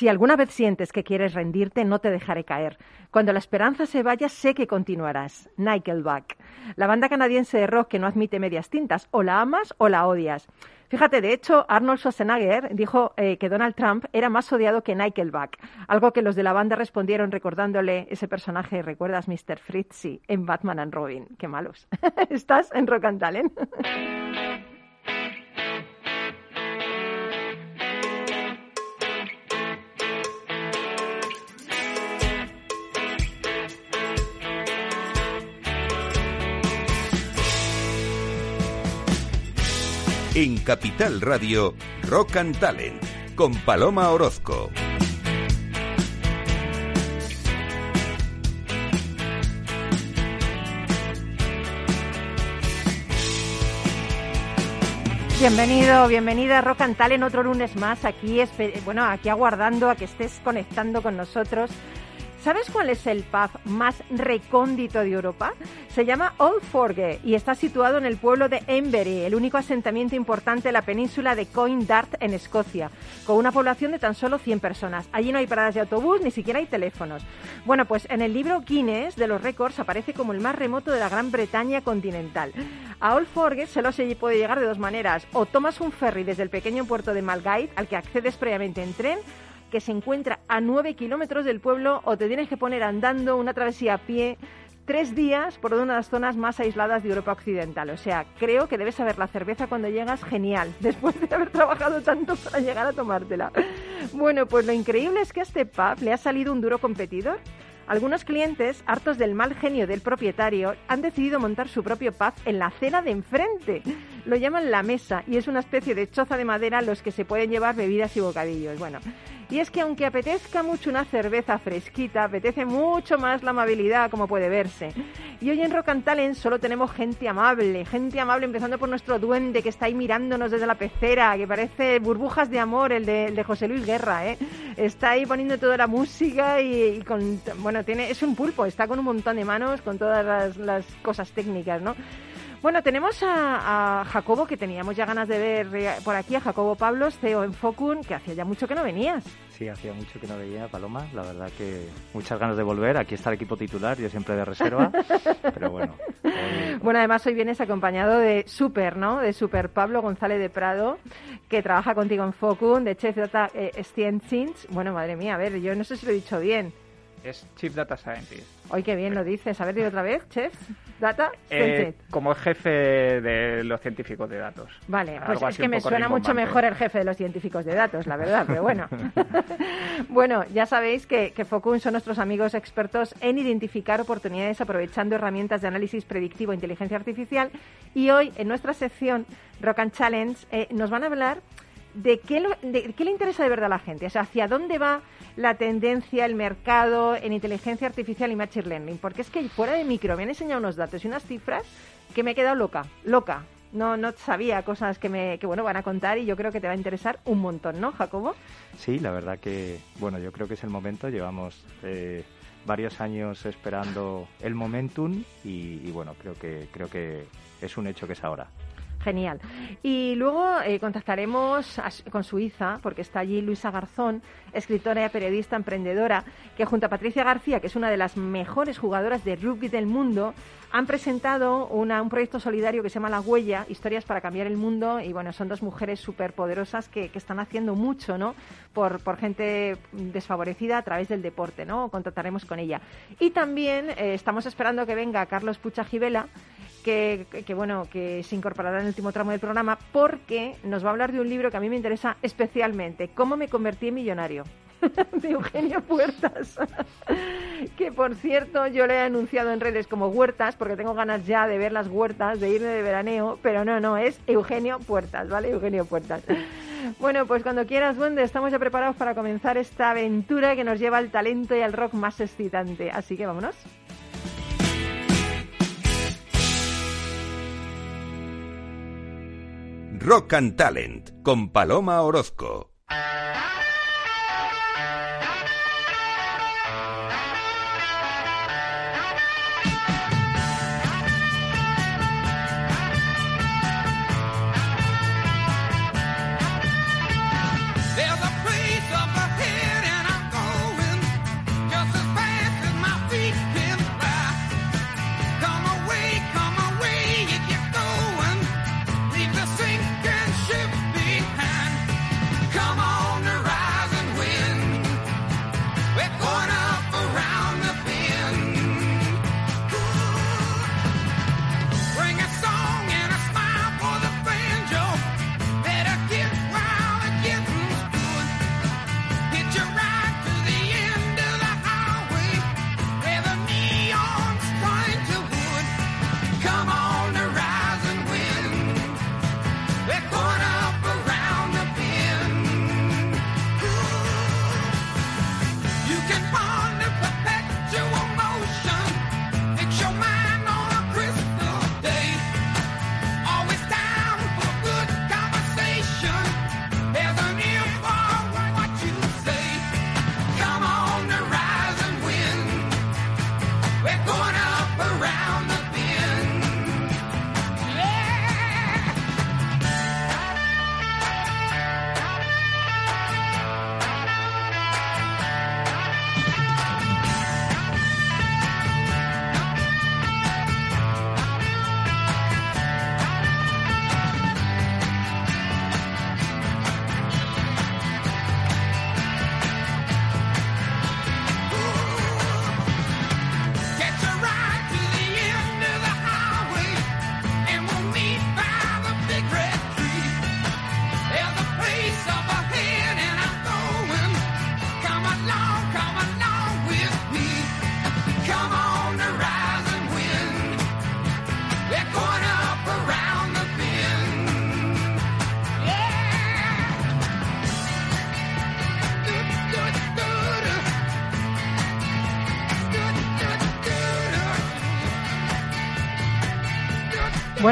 Si alguna vez sientes que quieres rendirte, no te dejaré caer. Cuando la esperanza se vaya, sé que continuarás. Nickelback. La banda canadiense de rock que no admite medias tintas. O la amas o la odias. Fíjate, de hecho, Arnold Schwarzenegger dijo eh, que Donald Trump era más odiado que Nickelback, algo que los de la banda respondieron recordándole ese personaje, ¿recuerdas Mr. Fritzy en Batman and Robin? Qué malos. ¿Estás en Rock and Talent? En Capital Radio, Rock and Talent, con Paloma Orozco. Bienvenido, bienvenida a Rock and Talent otro lunes más aquí, bueno, aquí aguardando a que estés conectando con nosotros ¿Sabes cuál es el pub más recóndito de Europa? Se llama Old Forge y está situado en el pueblo de Embery, el único asentamiento importante de la península de Coindart en Escocia, con una población de tan solo 100 personas. Allí no hay paradas de autobús, ni siquiera hay teléfonos. Bueno, pues en el libro Guinness de los récords aparece como el más remoto de la Gran Bretaña continental. A Old Forge solo se puede llegar de dos maneras. O tomas un ferry desde el pequeño puerto de Malgate, al que accedes previamente en tren, que se encuentra a 9 kilómetros del pueblo o te tienes que poner andando una travesía a pie tres días por una de las zonas más aisladas de Europa Occidental. O sea, creo que debes saber la cerveza cuando llegas genial, después de haber trabajado tanto para llegar a tomártela. Bueno, pues lo increíble es que a este pub le ha salido un duro competidor. Algunos clientes, hartos del mal genio del propietario, han decidido montar su propio pub en la acera de enfrente. Lo llaman la mesa y es una especie de choza de madera a los que se pueden llevar bebidas y bocadillos. Bueno, y es que aunque apetezca mucho una cerveza fresquita, apetece mucho más la amabilidad, como puede verse. Y hoy en Rock and Talent solo tenemos gente amable, gente amable empezando por nuestro duende que está ahí mirándonos desde la pecera, que parece burbujas de amor, el de, José Luis Guerra, ¿eh? Está ahí poniendo toda la música y, con, bueno, tiene, es un pulpo, está con un montón de manos, con todas las, las cosas técnicas, ¿no? Bueno, tenemos a, Jacobo, que teníamos ya ganas de ver eh, por aquí, a Jacobo Pablos, CEO en Focun, que hacía ya mucho que no venías. Sí, hacía mucho que no veía Paloma, la verdad que muchas ganas de volver. Aquí está el equipo titular, yo siempre de reserva, pero bueno. Bueno, además hoy vienes acompañado de Super, ¿no? De Super Pablo González de Prado, que trabaja contigo en Focun, de Chef Data eh, Bueno, madre mía, a ver, yo no sé si lo he dicho bien. Es Chief Data Scientist. Hoy qué bien lo dices. A ver, dime otra vez, Chef Data eh, como jefe de los científicos de datos. Vale, pues es que me suena mucho mejor el jefe de los científicos de datos, la verdad, pero bueno. bueno, ya sabéis que, que Focun son nuestros amigos expertos en identificar oportunidades aprovechando herramientas de análisis predictivo e inteligencia artificial. Y hoy, en nuestra sección Rock and Challenge, eh, nos van a hablar de qué, de qué le interesa de verdad a la gente, o sea, hacia dónde va la tendencia, el mercado en inteligencia artificial y machine learning, porque es que fuera de micro me han enseñado unos datos y unas cifras que me he quedado loca, loca. No, no sabía cosas que me que bueno van a contar y yo creo que te va a interesar un montón, ¿no, Jacobo? Sí, la verdad que bueno, yo creo que es el momento. Llevamos eh, varios años esperando el momentum y, y bueno, creo que creo que es un hecho que es ahora. Genial. Y luego eh, contactaremos con Suiza, porque está allí Luisa Garzón, escritora y periodista emprendedora, que junto a Patricia García, que es una de las mejores jugadoras de rugby del mundo, han presentado un proyecto solidario que se llama La Huella, Historias para Cambiar el Mundo. Y bueno, son dos mujeres súper poderosas que, están haciendo mucho, ¿no? Por, gente desfavorecida a través del deporte, ¿no? Contactaremos con ella. Y también eh, estamos esperando que venga Carlos Pucha Gibela, que, bueno, que se incorporará en el último tramo del programa porque nos va a hablar de un libro que a mí me interesa especialmente, Cómo me convertí en millonario. de Eugenio Puertas, que por cierto yo le he anunciado en redes como huertas, porque tengo ganas ya de ver las huertas, de irme de veraneo, pero no, no, es Eugenio Puertas, ¿vale? Eugenio Puertas. Bueno, pues cuando quieras, Duende, estamos ya preparados para comenzar esta aventura que nos lleva al talento y al rock más excitante. Así que vámonos. Rock and Talent con Paloma Orozco.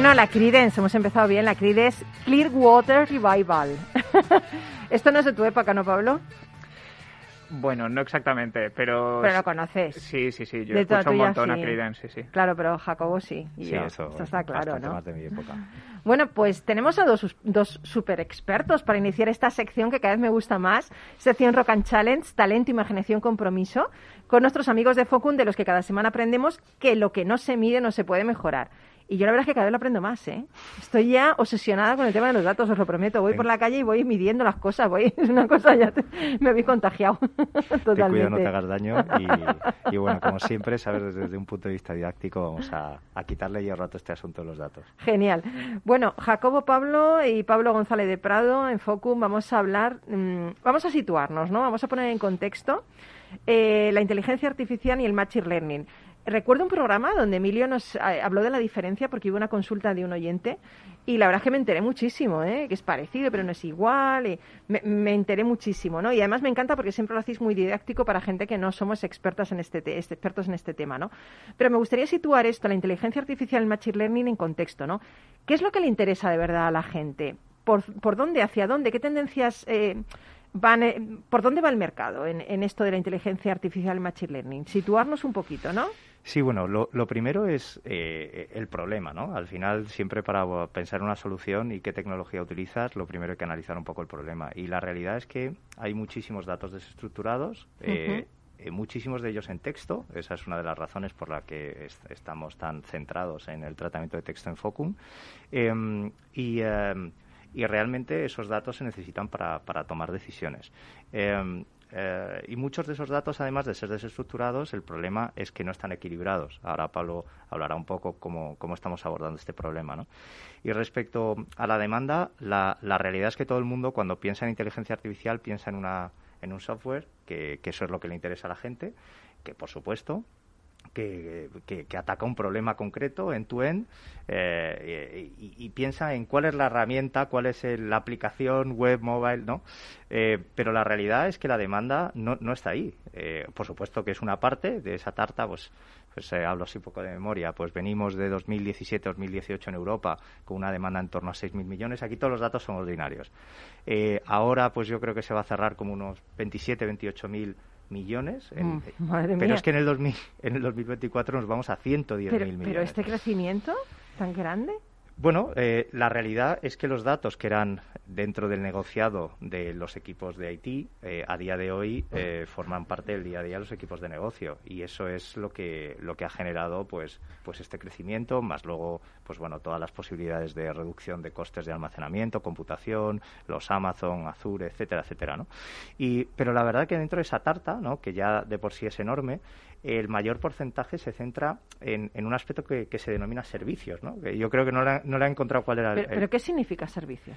Bueno, la Credence, hemos empezado bien. La Credence Clearwater Revival. Esto no es de tu época, ¿no, Pablo? Bueno, no exactamente, pero... Pero lo conoces. Sí, sí, sí, yo De escucho un tuya, montón sí. a Creedence, sí, sí. Claro, pero Jacobo sí. y Sí, yo. eso. Esto está claro, ¿no? más de mi época. Bueno, pues tenemos a dos, dos super expertos para iniciar esta sección que cada vez me gusta más, sección Rock and Challenge, talento, imaginación, compromiso, con nuestros amigos de Focun, de los que cada semana aprendemos que lo que no se mide no se puede mejorar. Y yo la verdad es que cada vez lo aprendo más, ¿eh? Estoy ya obsesionada con el tema de los datos, os lo prometo. Voy por la calle y voy midiendo las cosas, voy, es una cosa ya, te- me habéis contagiado Ten totalmente. cuidado, no te hagas daño. Y, y bueno, como siempre, sabes, desde, un punto de vista didáctico, vamos a, a quitarle ya rato este asunto de los datos. Genial. Bueno, Jacobo Pablo y Pablo González de Prado en Focum vamos a hablar, mm, vamos a situarnos, ¿no? Vamos a poner en contexto eh, la inteligencia artificial y el machine learning. Recuerdo un programa donde Emilio nos eh, habló de la diferencia porque hubo una consulta de un oyente y la verdad es que me enteré muchísimo, ¿eh? que es parecido pero no es igual. Y me, enteré muchísimo, ¿no? Y además me encanta porque siempre lo hacéis muy didáctico para gente que no somos expertas en este, te- este- expertos en este tema, ¿no? Pero me gustaría situar esto, la inteligencia artificial el machine learning en contexto, ¿no? ¿Qué es lo que le interesa de verdad a la gente? ¿Por, por dónde, hacia dónde? ¿Qué tendencias eh, van? eh, ¿Por dónde va el mercado en, en esto de la inteligencia artificial y machine learning? Situarnos un poquito, ¿no? Sí, bueno, lo, lo primero es eh, el problema, ¿no? Al final, siempre para pensar una solución y qué tecnología utilizas, lo primero hay que analizar un poco el problema. Y la realidad es que hay muchísimos datos desestructurados, eh, eh, muchísimos de ellos en texto. Esa es una de las razones por la que est- estamos tan centrados en el tratamiento de texto en Focum. Em, y, em, y realmente esos datos se necesitan para, para tomar decisiones. Em, eh, y muchos de esos datos, además de ser desestructurados, el problema es que no están equilibrados. Ahora Pablo hablará un poco cómo, cómo estamos abordando este problema. ¿no? Y respecto a la demanda, la, la realidad es que todo el mundo, cuando piensa en inteligencia artificial, piensa en, una, en un software, que, que eso es lo que le interesa a la gente, que por supuesto que, ataca un problema concreto en tu end eh, y, piensa en cuál es la herramienta, cuál es el- la aplicación web, mobile, ¿no? Eh, pero la realidad es que la demanda no, no está ahí. Eh, por supuesto que es una parte de esa tarta, pues, pues hablo así poco de memoria, pues venimos de 2017-2018 en Europa con una demanda en torno a 6.000 millones. Aquí todos los datos son ordinarios. Ahora, pues yo creo que se va a cerrar como unos 27-28.000 millones. En- Mm, madre pero mía. es que en el, 2000, en el 2024 nos vamos a 110.000 Pero, millones. pero este crecimiento tan grande. Bueno, eh, la realidad es que los datos que eran dentro del negociado de los equipos de IT, eh, a día de hoy eh, forman parte del día a día de los equipos de negocio y eso es lo que lo que ha generado pues pues este crecimiento más luego pues bueno todas las posibilidades de reducción de costes de almacenamiento, computación, los Amazon, Azure, etcétera, etcétera, ¿no? Y pero la verdad que dentro de esa tarta, ¿no? Que ya de por sí es enorme, el mayor porcentaje se centra en, en un aspecto que, que se denomina servicios, ¿no? Que yo creo que no le, no le ha encontrado cuál era el, Pero, el- pero ¿qué significa servicios?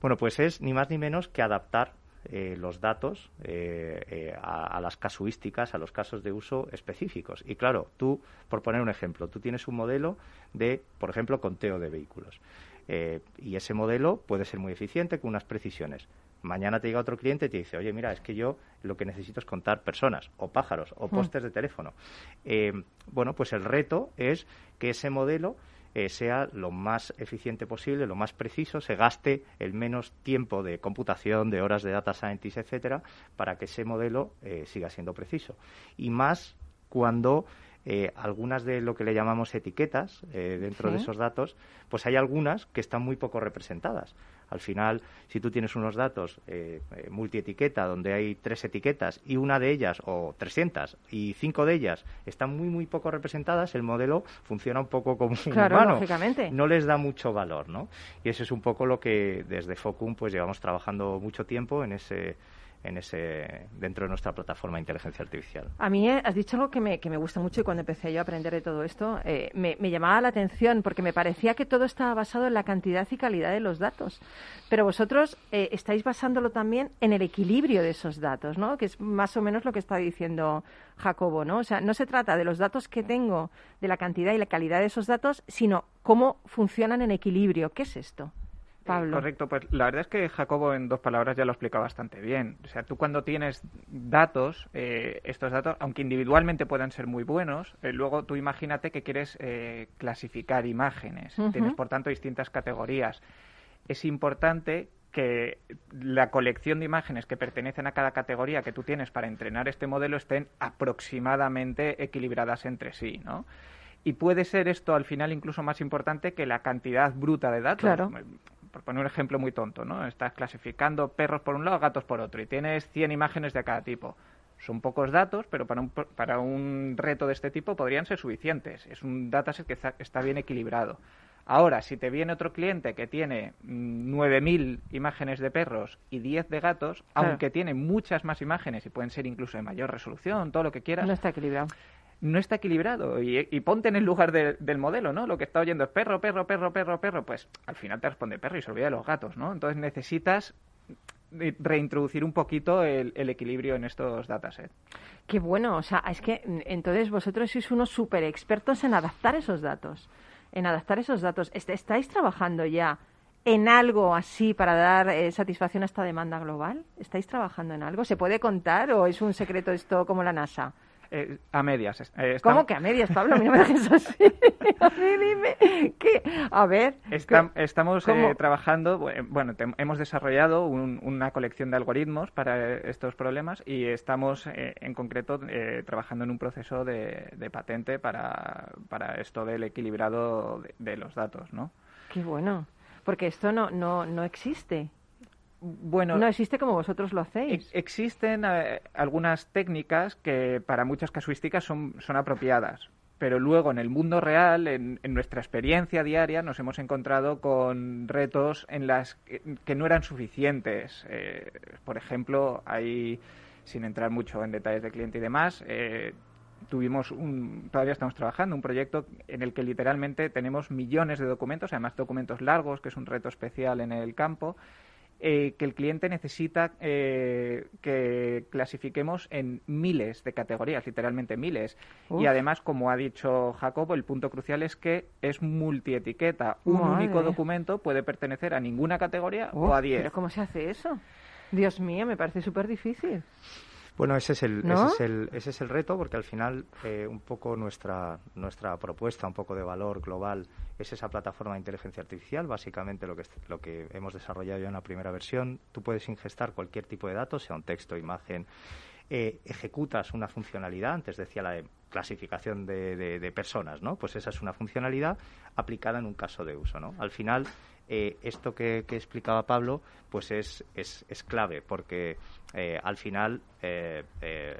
Bueno, pues es ni más ni menos que adaptar eh, los datos eh, eh, a, a las casuísticas, a los casos de uso específicos. Y claro, tú, por poner un ejemplo, tú tienes un modelo de, por ejemplo, conteo de vehículos. Eh, y ese modelo puede ser muy eficiente con unas precisiones. Mañana te llega otro cliente y te dice, oye, mira, es que yo lo que necesito es contar personas, o pájaros, o postes de teléfono. Bueno, pues el reto es que ese modelo eh, sea lo más eficiente posible, lo más preciso, se gaste el menos tiempo de computación, de horas de data scientist, etcétera, para que ese modelo eh, siga siendo preciso. Y más cuando eh, algunas de lo que le llamamos etiquetas eh, dentro de esos datos, pues hay algunas que están muy poco representadas. Al final, si tú tienes unos datos eh, eh, multietiqueta donde hay tres etiquetas y una de ellas, o 300, y cinco de ellas están muy, muy poco representadas, el modelo funciona un poco como un Claro, humano. lógicamente. No les da mucho valor, ¿no? Y eso es un poco lo que desde Focum pues llevamos trabajando mucho tiempo en ese en ese dentro de nuestra plataforma de inteligencia artificial. A mí eh, has dicho algo que me, que me gusta mucho y cuando empecé yo a aprender de todo esto eh, me, me llamaba la atención porque me parecía que todo estaba basado en la cantidad y calidad de los datos. Pero vosotros eh, estáis basándolo también en el equilibrio de esos datos, ¿no? Que es más o menos lo que está diciendo Jacobo, ¿no? O sea, no se trata de los datos que tengo, de la cantidad y la calidad de esos datos, sino cómo funcionan en equilibrio. ¿Qué es esto? Pablo. correcto, pues la verdad es que Jacobo en dos palabras ya lo explica bastante bien. O sea, tú cuando tienes datos, eh, estos datos, aunque individualmente puedan ser muy buenos, eh, luego tú imagínate que quieres eh, clasificar imágenes. Tienes, por tanto, distintas categorías. Es importante que la colección de imágenes que pertenecen a cada categoría que tú tienes para entrenar este modelo estén aproximadamente equilibradas entre sí, ¿no? Y puede ser esto al final incluso más importante que la cantidad bruta de datos. Claro. Por poner un ejemplo muy tonto, ¿no? Estás clasificando perros por un lado, gatos por otro, y tienes 100 imágenes de cada tipo. Son pocos datos, pero para un, para un reto de este tipo podrían ser suficientes. Es un dataset que está bien equilibrado. Ahora, si te viene otro cliente que tiene 9.000 mm, imágenes de perros y 10 de gatos, aunque tiene muchas más imágenes y pueden ser incluso de mayor resolución, todo lo que quieras. No está equilibrado. No está equilibrado. Y, ponte en el lugar del modelo, ¿no? Lo que está oyendo es perro, perro, perro, perro, perro. Pues al final te responde perro y se olvida de los gatos, ¿no? Entonces necesitas reintroducir un poquito el, equilibrio en estos datasets. Qué bueno, o sea, es que mm, entonces vosotros sois unos super expertos en adaptar esos datos en adaptar esos datos. ¿Estáis trabajando ya en algo así para dar eh, satisfacción a esta demanda global? ¿Estáis trabajando en algo? ¿Se puede contar o es un secreto esto como la NASA? Eh, a medias. Eh, ¿Cómo que a medias, Pablo? Mira, me dejes así. a dime. ¿Qué? A ver. estamos eh, trabajando, bueno, hemos desarrollado una colección de algoritmos para estos problemas y estamos en concreto trabajando en un proceso de, patente para, para, esto del equilibrado de, de, los datos, ¿no? Qué bueno. Porque esto no, no, no existe. Bueno, no existe como vosotros lo hacéis. existen eh, algunas técnicas que para muchas casuísticas son, son apropiadas, pero luego en el mundo real, en, nuestra experiencia diaria, nos hemos encontrado con retos en las que, no eran suficientes. Eh, por ejemplo, hay, sin entrar mucho en detalles de cliente y demás, eh, tuvimos un, todavía estamos trabajando un proyecto en el que literalmente tenemos millones de documentos, además documentos largos, que es un reto especial en el campo, eh, que el cliente necesita eh, que clasifiquemos en miles de categorías, literalmente miles. Y además, como ha dicho Jacobo, el punto crucial es que es multietiqueta. Un único documento puede pertenecer a ninguna categoría o a diez. ¿Pero cómo se hace eso? Dios mío, me parece súper difícil. Bueno, ese es el, ese es el, ese es el reto, porque al final eh, un poco nuestra, nuestra propuesta, un poco de valor global, es esa plataforma de inteligencia artificial, básicamente lo que, lo que hemos desarrollado ya en la primera versión. Tú puedes ingestar cualquier tipo de datos, sea un texto, imagen, eh, ejecutas una funcionalidad, antes decía la de clasificación de, de, personas, ¿no? Pues esa es una funcionalidad aplicada en un caso de uso, ¿no? Al final, eh, esto que, explicaba Pablo, pues es, es, es clave, porque eh, al final eh,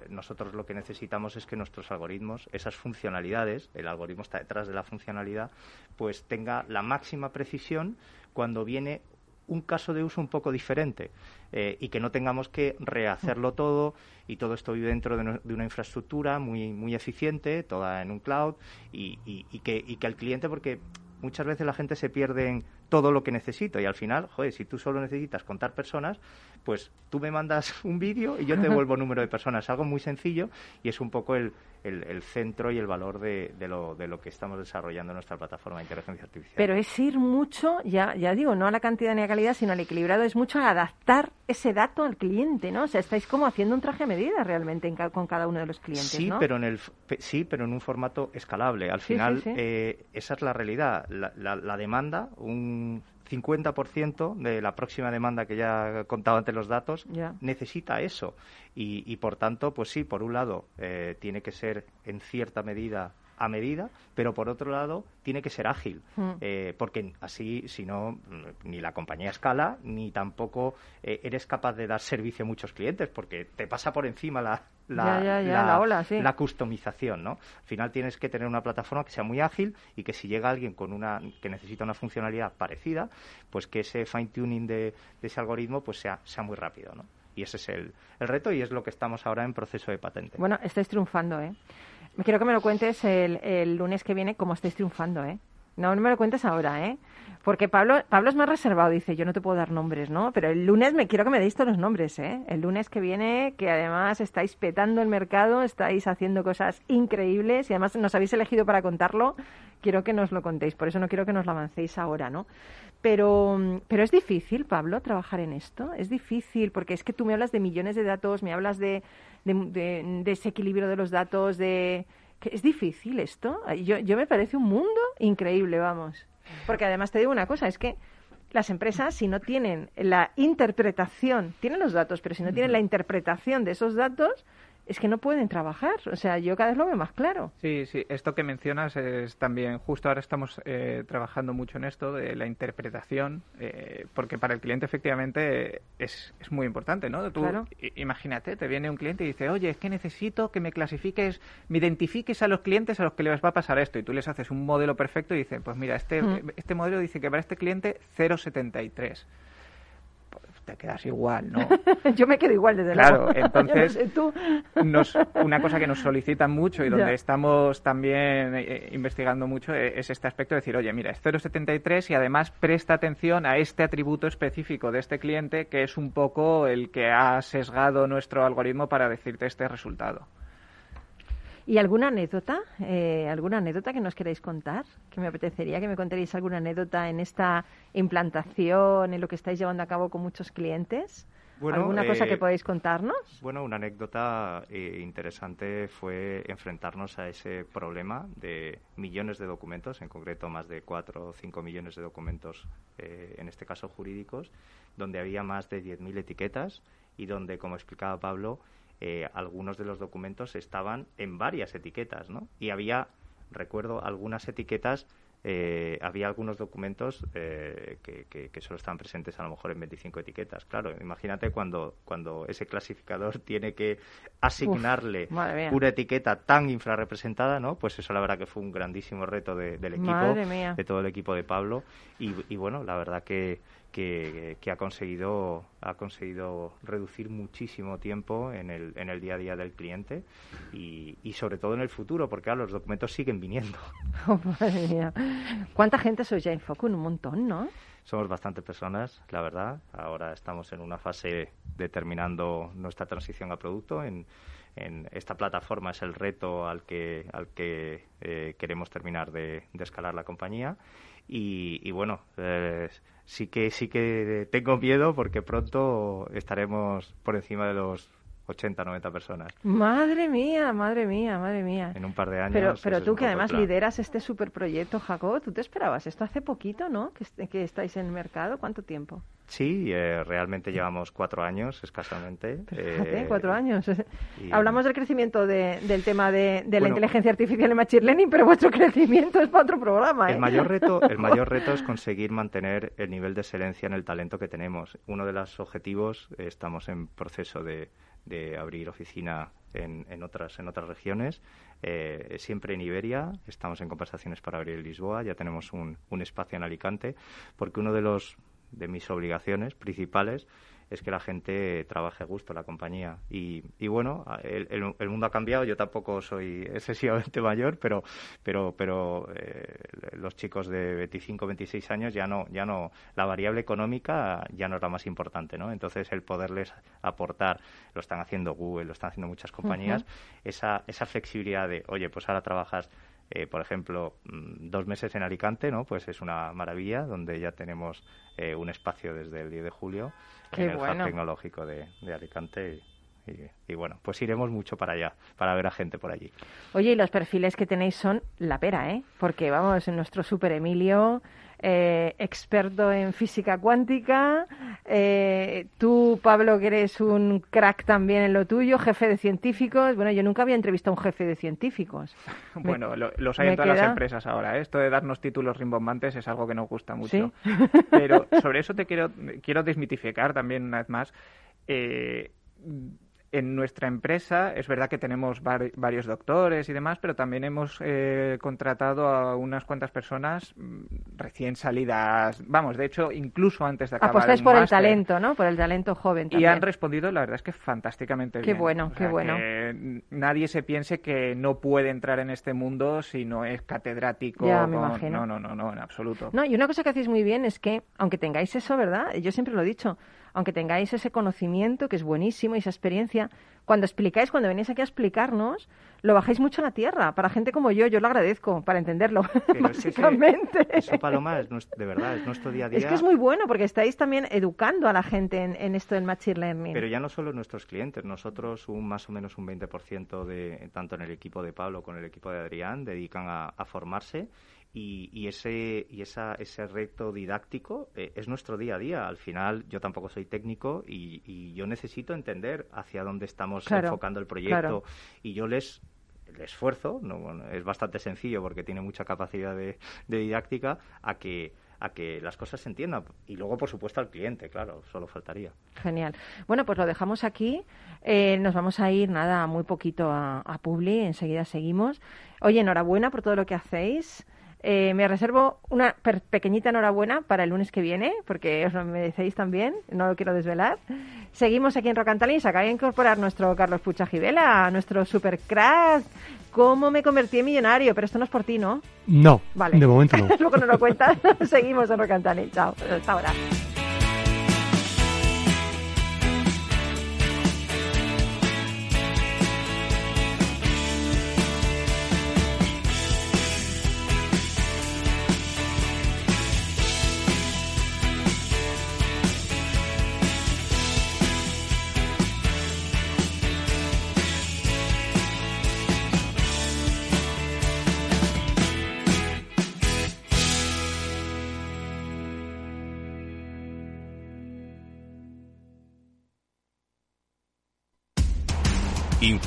nosotros lo que necesitamos es que nuestros algoritmos, esas funcionalidades, el algoritmo está detrás de la funcionalidad, pues tenga la máxima precisión cuando viene un caso de uso un poco diferente y que no tengamos que rehacerlo todo y todo esto vive dentro de, una infraestructura muy muy eficiente, toda en un cloud y, y, que, y que al cliente, porque muchas veces la gente se pierde en todo lo que necesito y al final, joder, si tú solo necesitas contar personas, pues tú me mandas un vídeo y yo te devuelvo número de personas. Algo muy sencillo y es un poco el, el, centro y el valor de, de, lo, de lo que estamos desarrollando en nuestra plataforma de inteligencia artificial. Pero es ir mucho, ya, ya digo, no a la cantidad ni a la calidad, sino al equilibrado, es mucho adaptar ese dato al cliente, ¿no? O sea, estáis como haciendo un traje a medida realmente con cada uno de los clientes, sí, Pero en el, sí, pero en un formato escalable. Al final, eh, esa es la realidad. La, la, la demanda, un 50% de la próxima demanda que ya contaba antes los datos necesita eso. Y, por tanto, pues sí, por un lado, eh, tiene que ser en cierta medida a medida, pero por otro lado tiene que ser ágil, mm. eh, porque así, si no, ni la compañía escala, ni tampoco eh, eres capaz de dar servicio a muchos clientes, porque te pasa por encima la, la, la, customización, ¿no? Al final tienes que tener una plataforma que sea muy ágil y que si llega alguien con una que necesita una funcionalidad parecida, pues que ese fine tuning de, ese algoritmo pues sea, sea muy rápido, ¿no? Y ese es el, el reto y es lo que estamos ahora en proceso de patente. Bueno, estáis triunfando, ¿eh? Quiero que me lo cuentes el, el lunes que viene cómo estáis triunfando, ¿eh? No, no me lo cuentes ahora, ¿eh? Porque Pablo, Pablo es más reservado, dice, yo no te puedo dar nombres, ¿no? Pero el lunes me quiero que me deis todos los nombres, ¿eh? El lunes que viene, que además estáis petando el mercado, estáis haciendo cosas increíbles y además nos habéis elegido para contarlo, quiero que nos lo contéis. Por eso no quiero que nos lo avancéis ahora, ¿no? Pero, pero es difícil, Pablo, trabajar en esto. Es difícil, porque es que tú me hablas de millones de datos, me hablas de, de, ese equilibrio de los datos, de... Que es difícil esto. Yo, yo me parece un mundo increíble, vamos. Porque además te digo una cosa, es que las empresas, si no tienen la interpretación, tienen los datos, pero si no tienen la interpretación de esos datos, es que no pueden trabajar. O sea, yo cada vez lo veo más claro. Sí, sí, esto que mencionas es también, justo ahora estamos eh, trabajando mucho en esto de la interpretación, eh, porque para el cliente efectivamente es, es muy importante, ¿no? Tú, Imagínate, te viene un cliente y dice, oye, es que necesito que me clasifiques, me identifiques a los clientes a los que les va a pasar esto, y tú les haces un modelo perfecto y dices, pues mira, este, este modelo dice que para este cliente 0,73 te quedas igual, ¿no? Yo me quedo igual desde luego. Claro, entonces una cosa que nos solicitan mucho y donde estamos también eh, eh, investigando mucho eh, es este aspecto de decir, oye, mira, es 0,73 y además presta atención a este atributo específico de este cliente que es un poco el que ha sesgado nuestro algoritmo para decirte este resultado. ¿Y alguna anécdota? Eh, ¿Alguna anécdota que nos queráis contar? Que me apetecería que me contaréis alguna anécdota en esta implantación, en lo que estáis llevando a cabo con muchos clientes. ¿Alguna cosa que eh, podáis contarnos? Bueno, una anécdota eh, interesante fue enfrentarnos a ese problema de millones de documentos, en concreto más de 4 o 5 millones de documentos, en este caso jurídicos, donde había más de 10.000 etiquetas y donde, como explicaba Pablo, eh, algunos de los documentos estaban en varias etiquetas, ¿no? Y había, recuerdo, algunas etiquetas, eh, había algunos documentos eh, que, que, solo estaban presentes a lo mejor en 25 etiquetas. Claro, imagínate cuando, cuando ese clasificador tiene que asignarle una etiqueta tan infrarrepresentada, ¿no? Pues eso la verdad que fue un grandísimo reto del equipo, de todo el equipo de Pablo. Y, y bueno, la verdad que que, ha conseguido ha conseguido reducir muchísimo tiempo en el, en el día a día del cliente y, y sobre todo en el futuro, porque los documentos siguen viniendo. Oh, ¿Cuánta gente sois ya en Focus? Un montón, ¿no? Somos bastantes personas, la verdad. Ahora estamos en una fase determinando nuestra transición a producto. En, en esta plataforma es el reto al que, al que eh, queremos terminar de, de escalar la compañía y, bueno, eh, sí que sí que tengo miedo porque pronto estaremos por encima de los 80, 90 personas. Madre mía, madre mía, madre mía. En un par de años. Pero, pero tú que además lideras este superproyecto, Jacob, ¿tú te esperabas esto hace poquito, no? Que, que estáis en el mercado, ¿cuánto tiempo? Sí, eh, realmente llevamos cuatro años escasamente. fíjate, eh, cuatro años. Hablamos del crecimiento del tema de, la inteligencia artificial en Machine Learning, pero vuestro crecimiento es para otro programa. El, ¿eh? mayor reto, el mayor reto es conseguir mantener el nivel de excelencia en el talento que tenemos. Uno de los objetivos, estamos en proceso de, abrir oficina en, en, otras, en otras regiones, siempre en Iberia. Estamos en conversaciones para abrir Lisboa, ya tenemos un, un espacio en Alicante, porque uno de los de mis obligaciones principales es que la gente trabaje a gusto la compañía. Y, y bueno, el, el, mundo ha cambiado, yo tampoco soy excesivamente mayor, pero, pero, pero eh, los chicos de 25, 26 años ya no, ya no, la variable económica ya no es la más importante, ¿no? Entonces el poderles aportar, lo están haciendo Google, lo están haciendo muchas compañías, esa, esa flexibilidad de, oye, pues ahora trabajas eh, por ejemplo, mm, dos meses en Alicante, ¿no? Pues es una maravilla, donde ya tenemos eh, un espacio desde el 10 de julio en el Hub Tecnológico de, Alicante. Y, bueno, pues iremos mucho para allá, para ver a gente por allí. Oye, y los perfiles que tenéis son la pera, ¿eh? Porque vamos, en nuestro Super Emilio eh, experto en física cuántica. Eh, tú, Pablo, que eres un crack también en lo tuyo, jefe de científicos. Bueno, yo nunca había entrevistado a un jefe de científicos. bueno, los hay en todas las empresas ahora. ¿eh? Esto de darnos títulos rimbombantes es algo que nos gusta mucho. Pero sobre eso te quiero, quiero desmitificar también una vez más. En nuestra empresa es verdad que tenemos varios doctores y demás, pero también hemos eh, contratado a unas cuantas personas mm, recién salidas, vamos, de hecho, incluso antes de acabar Apostáis por el talento, ¿no? Por el talento joven también. Y han respondido, la verdad es que fantásticamente qué bien. bueno, qué bueno. Que nadie se piense que no puede entrar en este mundo si no es catedrático. Ya, me imagino. No, no, no, no, en absoluto. No, y una cosa que hacéis muy bien es que, aunque tengáis eso, ¿verdad? Yo siempre lo he dicho, aunque tengáis ese conocimiento, que es buenísimo, y esa experiencia, cuando explicáis, cuando venís aquí a explicarnos, lo bajáis mucho a la tierra. Para gente como yo, yo lo agradezco para entenderlo, básicamente. eso, Paloma, es de verdad, es nuestro día a día. Es que es muy bueno porque estáis también educando a la gente en, esto del Machine Learning. Pero ya no solo nuestros clientes, nosotros un más o menos un 20% de, tanto en el equipo de Pablo como en el equipo de Adrián, dedican a formarse y, ese, y esa, ese reto didáctico eh, es nuestro día a día. Al final, yo tampoco soy técnico y, yo necesito entender hacia dónde estamos enfocando el proyecto. Y yo les, les esfuerzo, no, es bastante sencillo porque tiene mucha capacidad de, didáctica, a que a que las cosas se entiendan. Y luego, por supuesto, al cliente, claro, solo faltaría. Genial. Bueno, pues lo dejamos aquí. Eh, nos vamos a ir, nada, muy poquito a, a Publi. Enseguida seguimos. Oye, enhorabuena por todo lo que hacéis. Eh, me reservo una pequeñita enhorabuena para el lunes que viene, porque os lo merecéis también, no lo quiero desvelar. Seguimos aquí en Rocantalín, se acaba de incorporar nuestro Carlos Pucha Gibela, nuestro super crack. ¿Cómo me convertí en millonario? Pero esto no es por ti, ¿no? No, vale. de momento no. Luego no lo cuentas. Seguimos en Rocantalín. Chao, hasta ahora.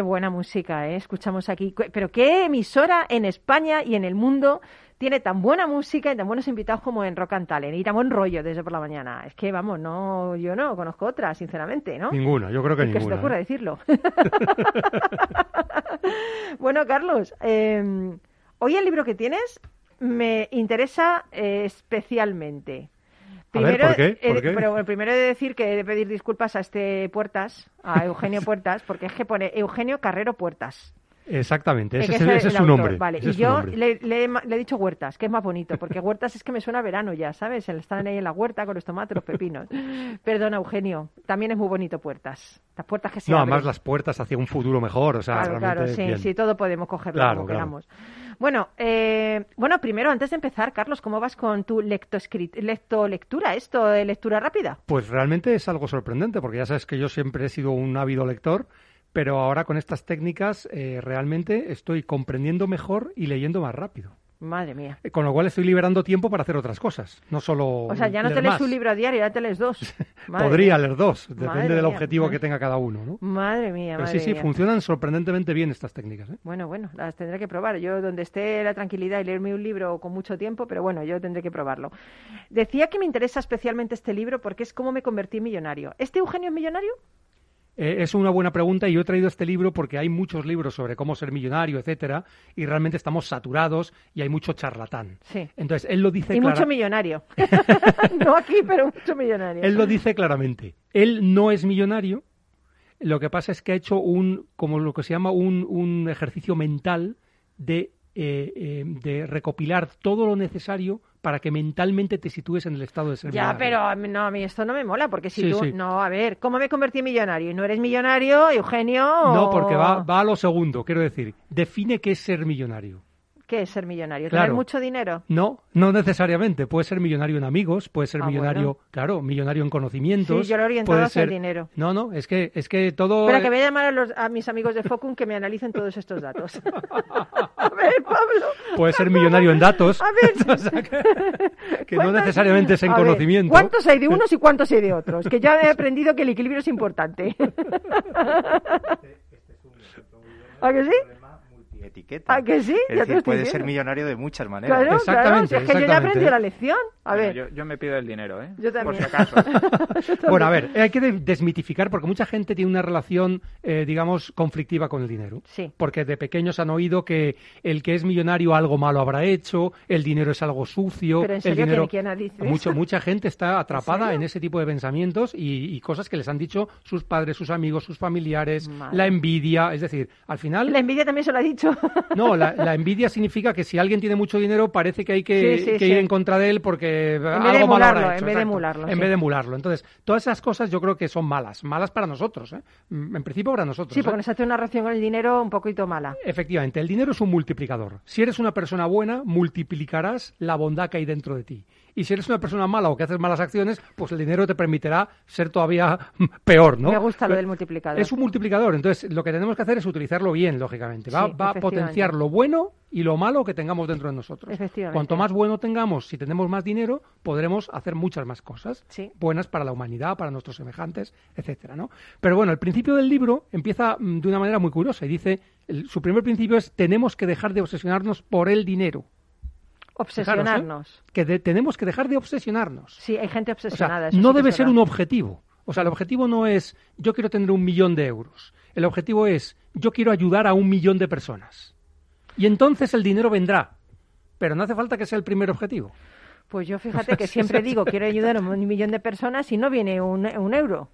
Qué buena música, ¿eh? Escuchamos aquí. Pero qué emisora en España y en el mundo tiene tan buena música y tan buenos invitados como en Rock and Talent y tan buen rollo desde por la mañana. Es que, vamos, no, yo no conozco otra, sinceramente, ¿no? Ninguna, yo creo que ninguna. Que se te ocurra ¿eh? decirlo. bueno, Carlos, eh, hoy el libro que tienes me interesa eh, especialmente. Primero, ¿por qué? ¿Por qué? pero primero he de decir que he de pedir disculpas a este Puertas, a Eugenio Puertas, porque es que pone Eugenio Carrero Puertas. Exactamente, ese, es, ese es, su nombre. Vale, y yo le, le, he dicho huertas, que es más bonito, porque huertas es que me suena a verano ya, ¿sabes? Están ahí en la huerta con los tomates, los pepinos. Perdona, Eugenio, también es muy bonito puertas. Las puertas que se No, abren. además las puertas hacia un futuro mejor, o sea, Claro, claro, sí, bien. sí, todo podemos cogerlo Claro, como claro. queramos. Bueno, eh, bueno, primero, antes de empezar, Carlos, ¿cómo vas con tu lecto-lectura? ¿Esto de lectura rápida? Pues realmente es algo sorprendente, porque ya sabes que yo siempre he sido un ávido lector, pero ahora con estas técnicas eh, realmente estoy comprendiendo mejor y leyendo más rápido. Madre mía. Eh, Con lo cual estoy liberando tiempo para hacer otras cosas, no solo. O sea, ya no te lees más. un libro a diario, ya te lees dos. Podría mía. leer dos, Madre depende del mía. objetivo que tenga cada uno, ¿no? Madre mía, Pero madre sí, sí, mía. funcionan sorprendentemente bien estas técnicas. ¿eh? Bueno, bueno, las tendré que probar. Yo donde esté la tranquilidad y leerme un libro con mucho tiempo, pero bueno, yo tendré que probarlo. Decía que me interesa especialmente este libro porque es cómo me convertí en millonario. ¿Este Eugenio es millonario? Eh, es una buena pregunta y yo he traído este libro porque hay muchos libros sobre cómo ser millonario, etcétera, y realmente estamos saturados y hay mucho charlatán. Sí. Entonces, él lo dice Y clara- mucho millonario. no aquí, pero mucho millonario. Él lo dice claramente. Él no es millonario. Lo que pasa es que ha hecho un, como lo que se llama un, un ejercicio mental de, eh, eh, de recopilar todo lo necesario para que mentalmente te sitúes en el estado de ser Ya, millonario. pero a mí- no, a mí esto no me mola, porque si Sí, tú... sí. No, a ver, ¿cómo me convertí en millonario? ¿Y no eres millonario, Eugenio? No, porque va, va a lo segundo. Quiero decir, define qué es ser millonario. ¿Qué es ser millonario? ¿Tener Claro. mucho dinero? No, no necesariamente. Puede ser millonario en amigos, puede ser Ah, millonario, bueno. claro, millonario en conocimientos. Sí, yo lo he orientado puede hacia el ser- dinero. No, no, es que, es que todo. Espera, que voy a llamar a, los- a mis amigos de Focum que me analicen todos estos datos. a ver, Pablo. Puede ser millonario en datos. A ver. O sea, que, que no ¿Cuántos- necesariamente es en a ver, conocimiento. ¿Cuántos hay de unos y cuántos hay de otros? Que ya he aprendido que el equilibrio es importante. ¿A que sí? Etiqueta. ¿A que sí? Es Ya decir, estoy puede ser millonario de muchas maneras. Claro, claro. Exactamente, si es que yo ya aprendido la lección. A Bueno, ver, yo, yo me pido el dinero, ¿eh? Yo también. Por si acaso. Bueno, a ver, hay que de- desmitificar porque mucha gente tiene una relación, eh, digamos, conflictiva con el dinero. Sí. Porque de pequeños han oído que el que es millonario algo malo habrá hecho, el dinero es algo sucio, Pero en el serio, dinero. ¿quién- quién dice Mucho, eso? mucha gente está atrapada serio? en ese tipo de pensamientos y, y cosas que les han dicho sus padres, sus amigos, sus familiares, Madre. la envidia, es decir, al final. la envidia también se lo ha dicho. No, la, la envidia significa que si alguien tiene mucho dinero parece que hay que, Sí, sí, que sí. ir en contra de él porque algo malo habrá hecho. en vez de emularlo, En vez de emularlo. Entonces, todas esas cosas yo creo que son malas. Malas para nosotros, ¿eh? Mm, En principio para nosotros. Sí, ¿eh? porque nos hace una relación con el dinero un poquito mala. Efectivamente, el dinero es un multiplicador. Si eres una persona buena, multiplicarás la bondad que hay dentro de ti. Y si eres una persona mala o que haces malas acciones, pues el dinero te permitirá ser todavía peor, ¿no? Me gusta lo del multiplicador. Es un multiplicador, entonces lo que tenemos que hacer es utilizarlo bien, lógicamente. Va, Sí, va a potenciar lo bueno y lo malo que tengamos dentro de nosotros. Efectivamente. Cuanto más bueno tengamos, si tenemos más dinero, podremos hacer muchas más cosas Sí. buenas para la humanidad, para nuestros semejantes, etcétera, ¿no? Pero bueno, el principio del libro empieza mm, de una manera muy curiosa y dice, el- su primer principio es tenemos que dejar de obsesionarnos por el dinero. Obsesionarnos. Fijaros, ¿eh? Que de- tenemos que dejar de obsesionarnos. Sí, hay gente O sea, obsesionada. no sí debe ser verdad. un objetivo. O sea, el objetivo no es yo quiero tener un millón de euros. El objetivo es yo quiero ayudar a un millón de personas. Y entonces el dinero vendrá. Pero no hace falta que sea el primer objetivo. Pues yo fíjate que siempre digo quiero ayudar a un millón de personas y no viene un, un euro.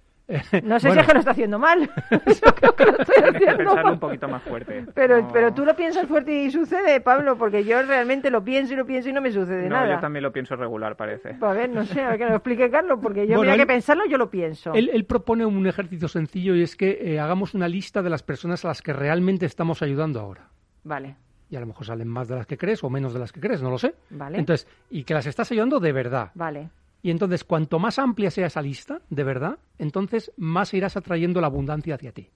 No sé si Bueno, es que lo está haciendo mal. Yo creo que lo estoy Hay que haciendo pensarlo mal. un poquito más fuerte. Pero, No- pero tú lo piensas fuerte y sucede, Pablo, porque yo realmente lo pienso y lo pienso y no me sucede No, nada. yo también lo pienso regular, parece. A ver, no sé, a ver que lo explique Carlos, porque yo Bueno, mira que él- pensarlo yo lo pienso. Él, él propone un ejercicio sencillo y es que eh, hagamos una lista de las personas a las que realmente estamos ayudando ahora. Vale, Y a lo mejor salen más de las que crees o menos de las que crees, no lo sé. Vale. Entonces, y que las estás ayudando de verdad. vale. Y entonces, cuanto más amplia sea esa lista, de verdad, entonces más irás atrayendo la abundancia hacia ti.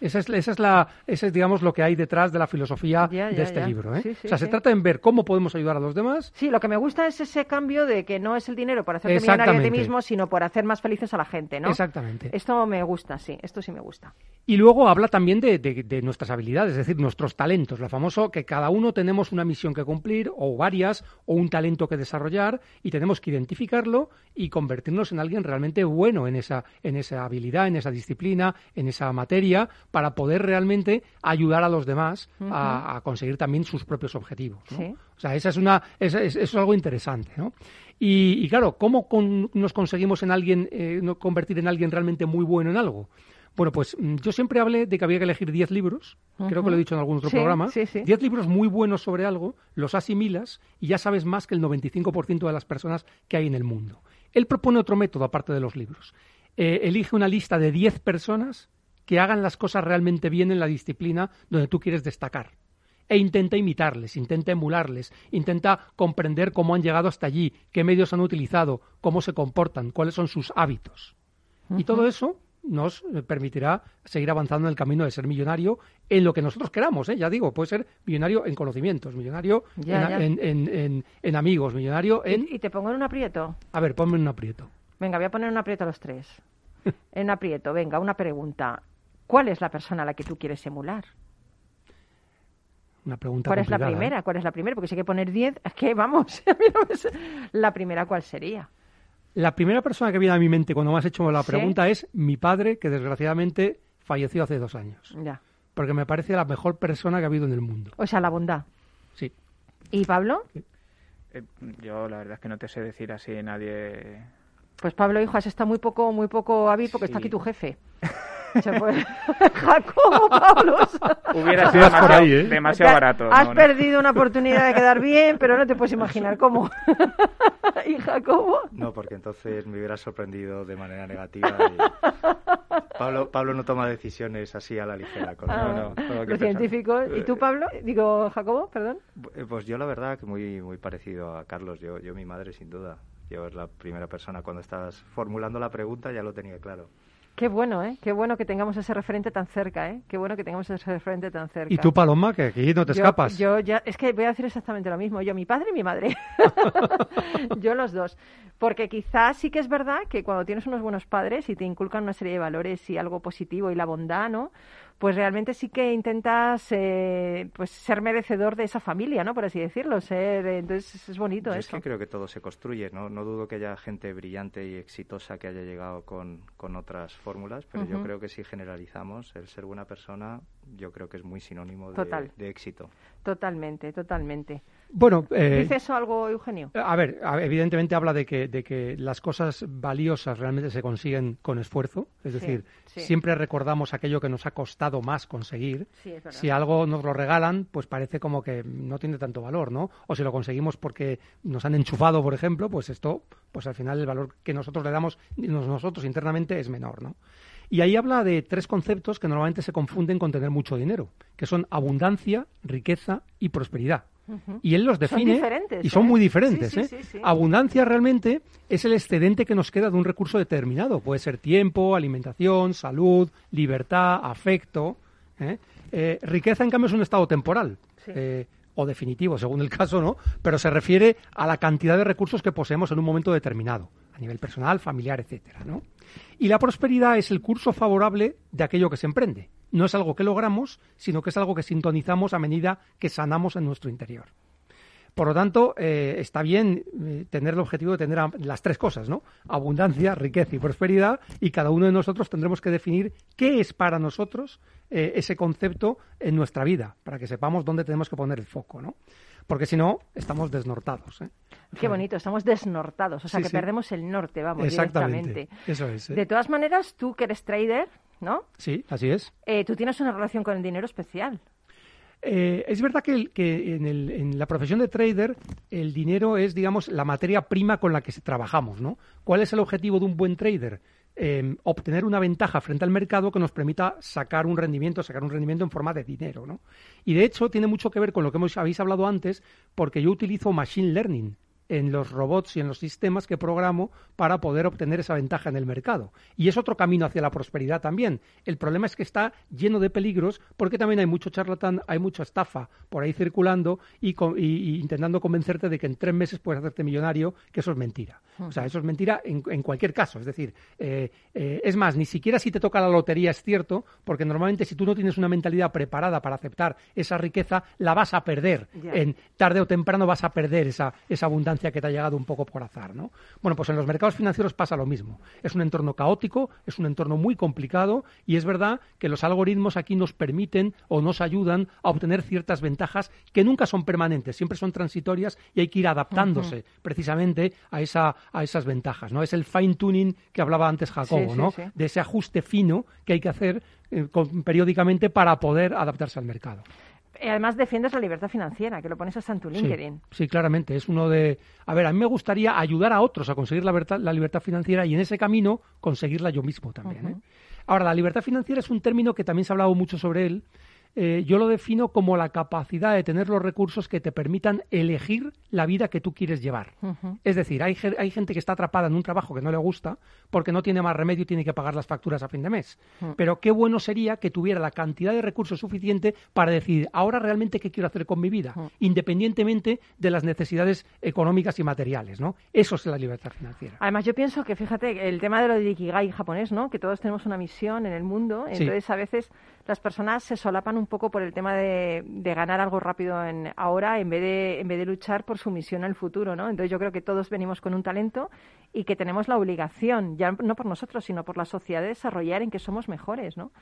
Esa es, esa es la, ese es, digamos, lo que hay detrás de la filosofía Ya, de este ya. libro. ¿eh? Sí, sí, o sea, se trata en ver cómo podemos ayudar a los demás. Sí, lo que me gusta es ese cambio de que no es el dinero por hacerte millonario a ti mismo, sino por hacer más felices a la gente, ¿no? Exactamente. Esto me gusta, sí, esto sí me gusta. Y luego habla también de, de- de nuestras habilidades, es decir, nuestros talentos. Lo famoso que cada uno tenemos una misión que cumplir, o varias, o un talento que desarrollar, y tenemos que identificarlo y convertirnos en alguien realmente bueno en esa, en esa habilidad, en esa disciplina, en esa materia, para poder realmente ayudar a los demás a, a conseguir también sus propios objetivos. ¿no? Sí. O sea, esa es una, esa es, eso es algo interesante, ¿no? Y, y claro, ¿cómo con- nos conseguimos en alguien, eh, no convertir en alguien realmente muy bueno en algo? Bueno, pues mm, yo siempre hablé de que había que elegir 10 libros, creo que lo he dicho en algún otro Sí, programa, sí, sí. 10 libros muy buenos sobre algo, los asimilas y ya sabes más que el 95% de las personas que hay en el mundo. Él propone otro método aparte de los libros. Eh, elige una lista de 10 personas que hagan las cosas realmente bien en la disciplina donde tú quieres destacar e intenta imitarles, intenta emularles, intenta comprender cómo han llegado hasta allí, qué medios han utilizado, cómo se comportan, cuáles son sus hábitos. Y todo eso nos eh, permitirá seguir avanzando en el camino de ser millonario en lo que nosotros queramos, ¿eh? ya digo, puede ser millonario en conocimientos, millonario Ya, en, ya. en- en- amigos, millonario en... ¿Y, y te pongo en un aprieto? A ver, ponme en un aprieto. Venga, voy a poner en un aprieto a los tres. En aprieto, venga, una pregunta. ¿Cuál es la persona a la que tú quieres emular? Una pregunta ¿Cuál es la ¿eh? primera? ¿Cuál es la primera? Porque si hay que poner 10, es que vamos, la primera cuál sería. La primera persona que viene a mi mente cuando me has hecho la ¿Sí? pregunta es mi padre, que desgraciadamente falleció hace dos años. Ya. Porque me parece la mejor persona que ha habido en el mundo. O sea, la bondad. Sí. ¿Y Pablo? Eh, yo la verdad es que no te sé decir así nadie. Pues Pablo, hijo, has estado muy poco, muy poco hábil porque está aquí tu jefe. Se fue- Jacobo, Pablo. Hubiera sido Estás por demasiado, ahí, ¿eh? demasiado barato. Has ¿no? ¿no? perdido una oportunidad de quedar bien, pero no te puedes imaginar cómo. ¿Y Jacobo? No, porque entonces me hubiera sorprendido de manera negativa. y- Pablo, Pablo no toma decisiones así a la ligera. Con, Ah, no, no, los científicos. ¿Y tú, Pablo? Digo, Jacobo, perdón. Eh, Pues yo la verdad que muy muy parecido a Carlos. Yo, yo mi madre sin duda. Yo es la primera persona cuando estabas formulando la pregunta ya lo tenía claro. Qué bueno, ¿eh? Qué bueno que tengamos ese referente tan cerca, ¿eh? Qué bueno que tengamos ese referente tan cerca. ¿Y tú, Paloma, que aquí no te Yo- escapas? Yo ya, es que voy a decir exactamente lo mismo. Yo, mi padre y mi madre. yo los dos. Porque quizás sí que es verdad que cuando tienes unos buenos padres y te inculcan una serie de valores y algo positivo y la bondad, ¿no? Pues realmente sí que intentas eh, pues ser merecedor de esa familia, ¿no? Por así decirlo. Ser, eh, entonces es bonito Yo es eso. que creo que todo se construye. No, no dudo que haya gente brillante y exitosa que haya llegado con, con otras fórmulas, pero yo creo que si generalizamos, el ser buena persona, yo creo que es muy sinónimo de, Total. de éxito. Totalmente, totalmente. Bueno, eh, ¿Dice eso algo, Eugenio? a ver, evidentemente habla de que, de que las cosas valiosas realmente se consiguen con esfuerzo. Es Sí, decir, sí. siempre recordamos aquello que nos ha costado más conseguir. Sí. Si algo nos lo regalan, pues parece como que no tiene tanto valor, ¿no? O si lo conseguimos porque nos han enchufado, por ejemplo, pues esto, pues al final el valor que nosotros le damos nos- nosotros internamente es menor, ¿no? Y ahí habla de tres conceptos que normalmente se confunden con tener mucho dinero, que son abundancia, riqueza y prosperidad. Y él los Son define diferentes, y son ¿eh? muy diferentes. Sí, sí, ¿eh? sí, sí. Abundancia realmente es el excedente que nos queda de un recurso determinado. Puede ser tiempo, alimentación, salud, libertad, afecto. ¿eh? Eh, riqueza, en cambio, es un estado temporal. Eh, o definitivo, según el caso, ¿no? Pero se refiere a la cantidad de recursos que poseemos en un momento determinado, a nivel personal, familiar, etcétera, ¿no? Y la prosperidad es el curso favorable de aquello que se emprende. No es algo que logramos, sino que es algo que sintonizamos a medida que sanamos en nuestro interior. Por lo tanto, eh, está bien eh, tener el objetivo de tener las tres cosas, ¿no? Abundancia, riqueza y prosperidad, y cada uno de nosotros tendremos que definir qué es para nosotros eh, ese concepto en nuestra vida, para que sepamos dónde tenemos que poner el foco, ¿no? Porque si no, estamos desnortados. Qué bonito, estamos desnortados, o sea Sí, que sí. perdemos el norte, vamos, Exactamente. directamente. Eso es. De todas maneras, tú que eres trader, ¿no? Sí, así es. Eh, tú tienes una relación con el dinero especial. Eh, es verdad que, el- que en, el- en la profesión de trader el dinero es, digamos, la materia prima con la que trabajamos, ¿no? ¿Cuál es el objetivo de un buen trader? Eh, obtener una ventaja frente al mercado que nos permita sacar un rendimiento, sacar un rendimiento en forma de dinero, ¿no? Y de hecho tiene mucho que ver con lo que hemos, habéis hablado antes, porque yo utilizo machine learning en los robots y en los sistemas que programo para poder obtener esa ventaja en el mercado. Y es otro camino hacia la prosperidad también. El problema es que está lleno de peligros porque también hay mucho charlatán, hay mucha estafa por ahí circulando y, intentando convencerte de que en tres meses puedes hacerte millonario, que eso es mentira. O sea, eso es mentira en, cualquier caso. Es decir, eh, eh, es más, ni siquiera si te toca la lotería es cierto, porque normalmente si tú no tienes una mentalidad preparada para aceptar esa riqueza, la vas a perder. En tarde o temprano vas a perder esa, esa abundancia que te ha llegado un poco por azar. ¿no? Bueno, pues en los mercados financieros pasa lo mismo. Es un entorno caótico, es un entorno muy complicado y es verdad que los algoritmos aquí nos permiten o nos ayudan a obtener ciertas ventajas que nunca son permanentes, siempre son transitorias y hay que ir adaptándose precisamente a, esa, a esas ventajas. ¿no? Es el fine tuning que hablaba antes Jacobo, ¿no? de ese ajuste fino que hay que hacer eh, periódicamente para poder adaptarse al mercado. Además defiendes la libertad financiera, que lo pones hasta en tu LinkedIn. Sí, claramente. Es uno de... A ver, a mí me gustaría ayudar a otros a conseguir la, la libertad financiera y en ese camino conseguirla yo mismo también. ¿eh? Ahora, la libertad financiera es un término que también se ha hablado mucho sobre él eh, yo lo defino como la capacidad de tener los recursos que te permitan elegir la vida que tú quieres llevar. Es decir, hay, hay, gente que está atrapada en un trabajo que no le gusta porque no tiene más remedio y tiene que pagar las facturas a fin de mes. Pero qué bueno sería que tuviera la cantidad de recursos suficiente para decidir ahora realmente qué quiero hacer con mi vida, independientemente de las necesidades económicas y materiales. ¿no? Eso es la libertad financiera. Además, yo pienso que, fíjate, el tema de lo de Ikigai japonés, ¿no? que todos tenemos una misión en el mundo, entonces a veces las personas se solapan un poco por el tema de, ganar algo rápido en, ahora en vez, de, en vez de luchar por su misión el futuro, ¿no? Entonces yo creo que todos venimos con un talento y que tenemos la obligación, ya no por nosotros, sino por la sociedad, de desarrollar en que somos mejores, ¿no?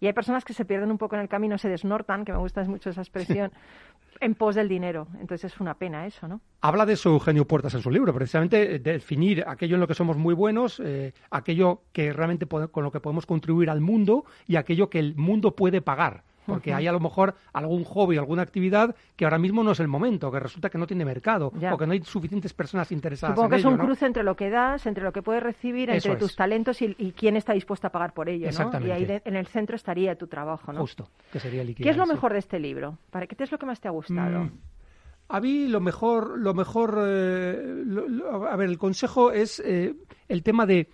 Y hay personas que se pierden un poco en el camino, se desnortan, que me gusta mucho esa expresión, en pos del dinero. Entonces es una pena eso, ¿no? Habla de eso Eugenio Puertas en su libro, precisamente definir aquello en lo que somos muy buenos, eh, aquello que realmente con lo que podemos contribuir al mundo y aquello que el mundo puede pagar porque hay a lo mejor algún hobby, alguna actividad que ahora mismo no es el momento, que resulta que no tiene mercado o que no hay suficientes personas interesadas Supongo que es un cruce entre lo que das, entre lo que puedes recibir, entre tus talentos y, quién está dispuesto a pagar por ello, ¿no? Y ahí en el centro estaría tu trabajo, ¿no? Justo, que sería el ¿Qué es lo mejor de este libro? ¿Para qué es lo que más te ha gustado? Mm, a mí lo mejor, lo mejor, eh, a ver, el consejo es eh, el tema de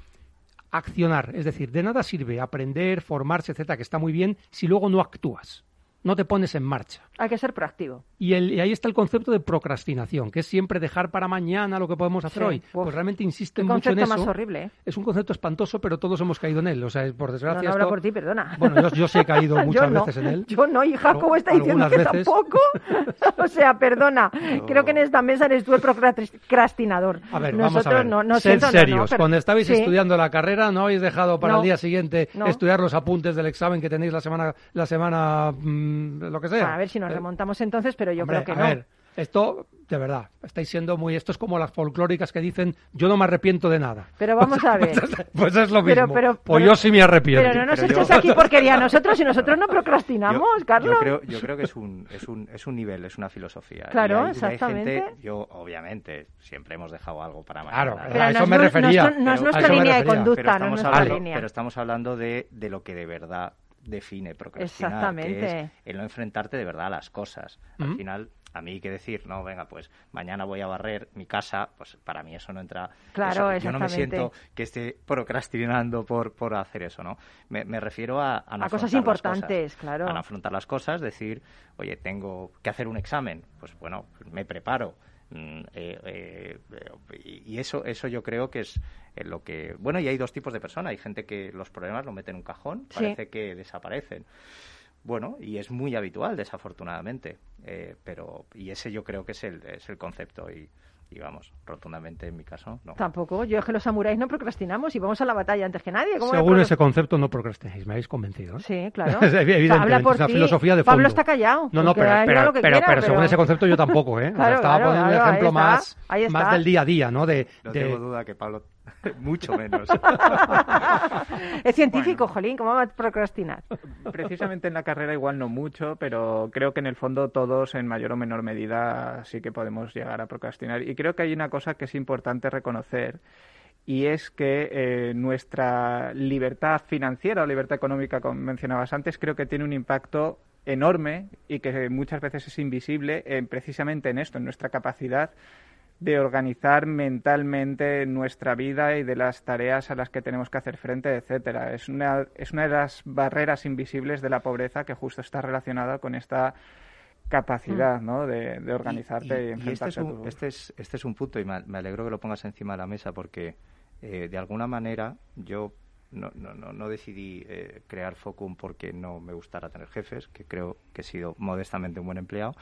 accionar. Es decir, de nada sirve aprender, formarse, etcétera, que está muy bien, si luego no actúas no te pones en marcha. Hay que ser proactivo. Y, ahí está el concepto de procrastinación, que es siempre dejar para mañana lo que podemos hacer hoy. Pues realmente insiste mucho en eso. más horrible. ¿eh? Es un concepto espantoso, pero todos hemos caído en él. O sea, por desgracia. No, no por ti, perdona. Bueno, yo, sí he caído muchas veces en él. Yo no, y Jacobo está diciendo que tampoco. o sea, perdona. Creo que en esta mesa eres tú el procrastinador. A ver, Nosotros vamos a ver. no, no Sed serios. Cuando estabais estudiando la carrera, no habéis dejado para el día siguiente estudiar los apuntes del examen que tenéis la semana, la semana mm, lo que sea. A ver si nos eh, remontamos entonces, pero yo creo que no. Ver, esto, de verdad, estáis siendo muy... Esto es como las folclóricas que dicen, yo no me arrepiento de nada. Pero vamos a ver. pues es lo mismo. pues yo sí me arrepiento. Pero no nos eches aquí porquería a nosotros y nosotros no procrastinamos, Carlos. Yo creo, yo creo que es un, es, un, es un nivel, es una filosofía. Claro, exactamente. yo, obviamente, siempre hemos dejado algo para mañana. Claro, pero a eso me refería. No, es nuestra línea de conducta, no es nuestra línea. Pero estamos hablando de, de lo que de verdad define procrastinar, Exactamente. que es el no enfrentarte de verdad a las cosas. Al final, a mí hay que decir, no, venga, pues mañana voy a barrer mi casa, pues para mí eso no entra. Claro, Yo no me siento que esté procrastinando por, por hacer eso, ¿no? Me, refiero a, a, cosas importantes, claro. A afrontar las cosas, decir, oye, tengo que hacer un examen, pues bueno, me preparo Mm, eh, eh, y eso, eso yo creo que es lo que... Bueno, y hay dos tipos de personas. Hay gente que los problemas lo meten en un cajón, parece que desaparecen. Bueno, y es muy habitual, desafortunadamente. Eh, pero, y ese yo creo que es el, es el concepto. Y, y vamos, rotundamente en mi caso, no. Tampoco, yo es que los samuráis no procrastinamos y vamos a la batalla antes que nadie. Según ese concepto no procrastináis, me habéis convencido. ¿eh? Sí, claro. Evidentemente, habla por es una filosofía de fondo. Pablo está callado. No, no, pero, pero, pero, según ese concepto yo tampoco, ¿eh? estaba poniendo un ejemplo más, más del día a día, ¿no? De, no tengo duda que Pablo Mucho menos. es científico, Jolín, ¿cómo va a procrastinar? Precisamente en la carrera igual no mucho, pero creo que en el fondo todos en mayor o menor medida sí que podemos llegar a procrastinar. Y creo que hay una cosa que es importante reconocer y es que eh, nuestra libertad financiera o libertad económica, como mencionabas antes, creo que tiene un impacto enorme y que muchas veces es invisible precisamente en esto, en nuestra capacidad de organizar mentalmente nuestra vida y de las tareas a las que tenemos que hacer frente, etcétera. Es una, es una de las barreras invisibles de la pobreza que justo está relacionada con esta capacidad mm. ¿no? de, organizarte y, este, es un, este, es, este es un punto y me, alegro que lo pongas encima de la mesa porque eh, de alguna manera yo no, no, no, decidí eh, crear Focum porque no me gustara tener jefes, que creo que he sido modestamente un buen empleado,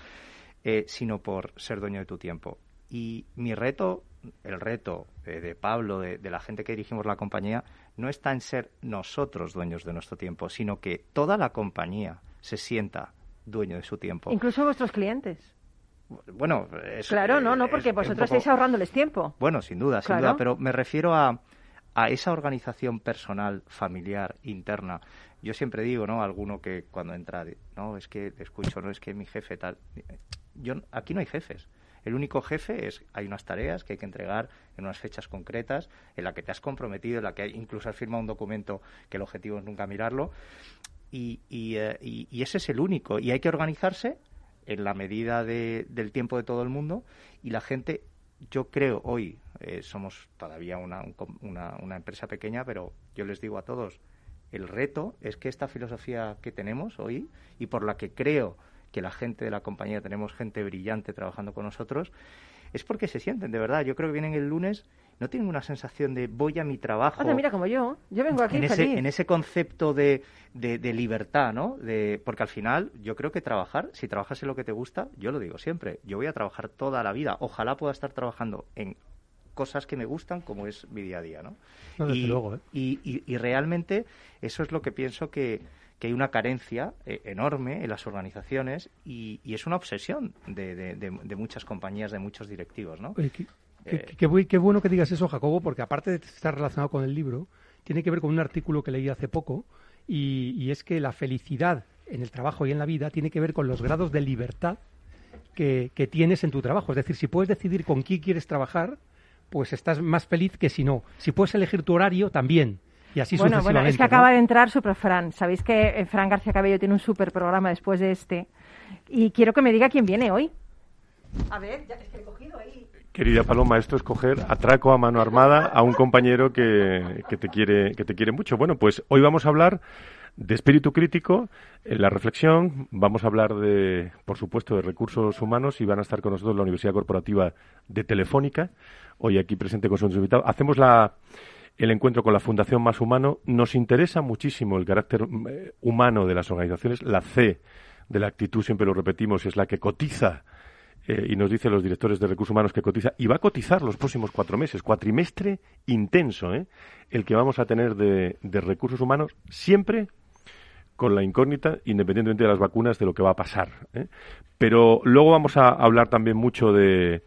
eh, sino por ser dueño de tu tiempo. Y mi reto, el reto de Pablo, de, la gente que dirigimos la compañía, no está en ser nosotros dueños de nuestro tiempo, sino que toda la compañía se sienta dueño de su tiempo. Incluso vuestros clientes. Bueno, claro, no, no, porque vosotros estáis ahorrándoles tiempo. Bueno, sin duda, sin duda, pero me refiero a, a esa organización personal, familiar, interna. Yo siempre digo, ¿no? Alguno que cuando entra, no, es que escucho, no es que mi jefe tal. Yo aquí no hay jefes. El único jefe es, hay unas tareas que hay que entregar en unas fechas concretas, en la que te has comprometido, en la que incluso has firmado un documento que el objetivo es nunca mirarlo, y, eh, ese es el único. Y hay que organizarse en la medida del tiempo de todo el mundo, y la gente, yo creo hoy, eh, somos todavía una, una, una empresa pequeña, pero yo les digo a todos, el reto es que esta filosofía que tenemos hoy y por la que creo que la gente de la compañía, tenemos gente brillante trabajando con nosotros, es porque se sienten, de verdad. Yo creo que vienen el lunes, no tienen una sensación de voy a mi trabajo. mira, como yo, yo vengo aquí en feliz. Ese, en ese concepto de, de, libertad, ¿no? De, porque al final yo creo que trabajar, si trabajas en lo que te gusta, yo lo digo siempre, yo voy a trabajar toda la vida. Ojalá pueda estar trabajando en cosas que me gustan como es mi día a día, ¿no? y, luego, ¿eh? y, y realmente eso es lo que pienso que que hay una carencia eh, enorme en las organizaciones y, es una obsesión de, muchas compañías, de muchos directivos, ¿no? Eh, qué, bueno que digas eso, Jacobo, porque aparte de estar relacionado con el libro, tiene que ver con un artículo que leí hace poco y, es que la felicidad en el trabajo y en la vida tiene que ver con los grados de libertad que, que tienes en tu trabajo. Es decir, si puedes decidir con quién quieres trabajar, pues estás más feliz que si no. Si puedes elegir tu horario, también bueno, bueno, es que acaba de entrar Super Fran. Sabéis que eh, Fran García Cabello tiene un super programa después de este. Y quiero que me diga quién viene hoy. A ver, ya es que he cogido ahí. Querida Paloma, esto es coger atraco a mano armada a un compañero que, que, te quiere, que te quiere mucho. Bueno, pues hoy vamos a hablar de espíritu crítico en la reflexión. Vamos a hablar de, por supuesto, de recursos humanos y van a estar con nosotros la Universidad Corporativa de Telefónica, hoy aquí presente con sus invitados. Hacemos la, el encuentro con la Fundación Más Humano. Nos interesa muchísimo el carácter eh, humano de las organizaciones. La C de la actitud, siempre lo repetimos, es la que cotiza. Eh, y nos dicen los directores de recursos humanos que cotiza y va a cotizar los próximos cuatro meses, cuatrimestre intenso, ¿eh? el que vamos a tener de, de recursos humanos siempre con la incógnita, independientemente de las vacunas, de lo que va a pasar. ¿eh? Pero luego vamos a hablar también mucho de,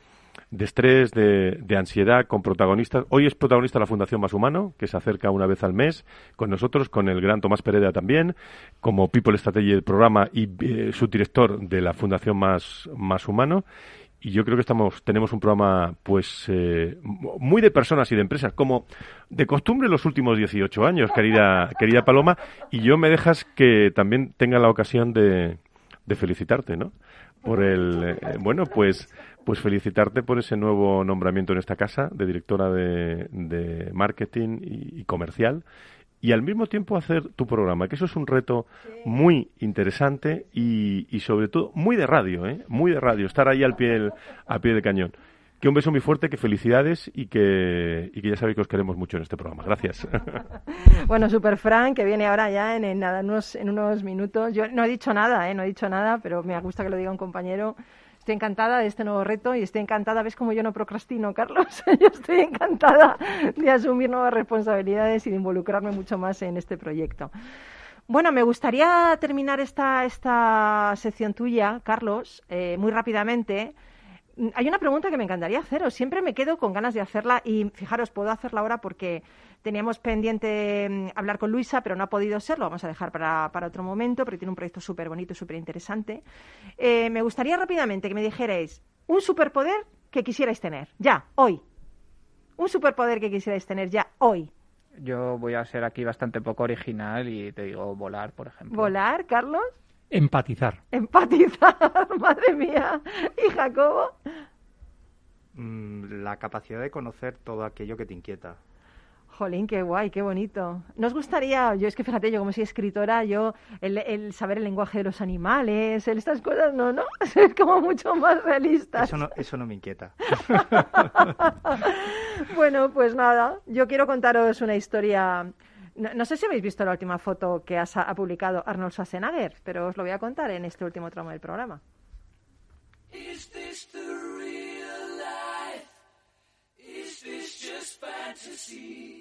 de estrés, de, ansiedad, con protagonistas. Hoy es protagonista la Fundación Más Humano, que se acerca una vez al mes con nosotros, con el gran Tomás Pereda también, como People Strategy del programa y eh, subdirector de la Fundación Más, Más Humano. Y yo creo que estamos, tenemos un programa, pues, eh, muy de personas y de empresas, como de costumbre los últimos 18 años, querida, querida Paloma. Y yo me dejas que también tenga la ocasión de, de felicitarte, ¿no? Por el, eh, bueno, pues pues felicitarte por ese nuevo nombramiento en esta casa de directora de, marketing y, comercial y al mismo tiempo hacer tu programa, que eso es un reto muy interesante y, sobre todo muy de radio, ¿eh? muy de radio, estar ahí al pie, al pie del cañón. Que un beso muy fuerte, que felicidades y que, y que ya sabéis que os queremos mucho en este programa. Gracias. bueno, Super Frank, que viene ahora ya en, en, unos, en unos minutos. Yo no he dicho nada, ¿eh? no he dicho nada, pero me gusta que lo diga un compañero. Estoy encantada de este nuevo reto y estoy encantada, ves como yo no procrastino, Carlos, yo estoy encantada de asumir nuevas responsabilidades y de involucrarme mucho más en este proyecto. Bueno, me gustaría terminar esta, esta sección tuya, Carlos, eh, muy rápidamente. Hay una pregunta que me encantaría haceros. Siempre me quedo con ganas de hacerla y fijaros, puedo hacerla ahora porque Teníamos pendiente mm, hablar con Luisa, pero no ha podido ser, lo vamos a dejar para, otro momento, porque tiene un proyecto súper bonito y súper interesante. Eh, me gustaría rápidamente que me dijerais un superpoder que quisierais tener, ya, hoy. Un superpoder que quisierais tener ya, hoy. Yo voy a ser aquí bastante poco original y te digo volar, por ejemplo. ¿Volar, Carlos? Empatizar. Empatizar, madre mía. ¿Y Jacobo? mm, la capacidad de conocer todo aquello que te inquieta. Jolín, qué guay, qué bonito. ¿Nos gustaría, yo es que fíjate, yo como soy escritora, yo el, saber el lenguaje de los animales, estas cosas, no, ¿no? Es como mucho más realista. Eso no, eso no me inquieta. bueno, pues nada, yo quiero contaros una historia no, sé si habéis visto la última foto que ha publicado Arnold Schwarzenegger, pero os lo voy a contar en este último tramo del programa. Is this the real life? Is this just fantasy?